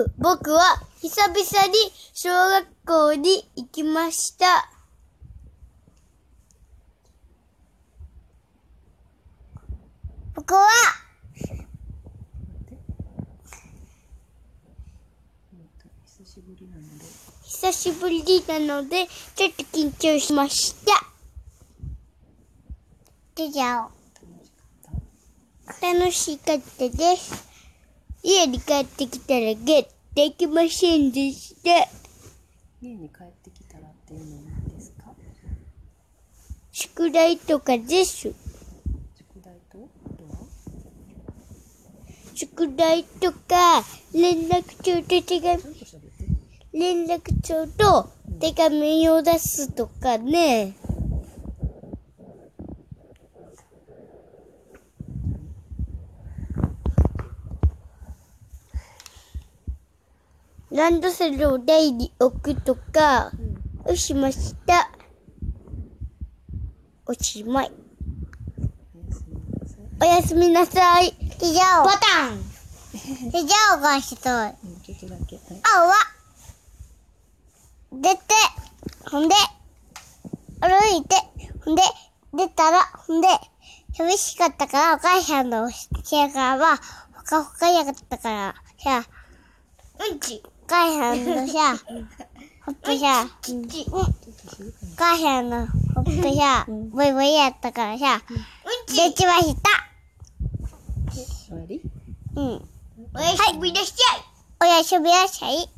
う、僕は久々に小学校に行きました。僕は、久しぶりなので、ちょっと緊張しました。じゃあ、楽しかったです。家に帰ってきたらゲッできませんでした。家に帰ってきたらっていうのは何ですか？宿題とかです。宿題と？宿題とか、連絡帳と手紙、連絡帳と手紙を出すとかね。ランドセルを台に置くとか、をしました。おしまい。おやすみなさいおやすみなさい。以上。ボタン。以上が一つ。うんちょっとだけはい青は、出て、ほんで、歩いて、ほんで、出たら、ほんで、寂しかったから、お母さんの部屋からは、ほかほかやかったから、さ、うん。ち。お母さん。のさ、ほっぺさ、うん、お母さん。のほっぺさ、ボイボイやったからさ、うん。ち。出ちました。終わりうん。おやすみなさい。おやすみなさい。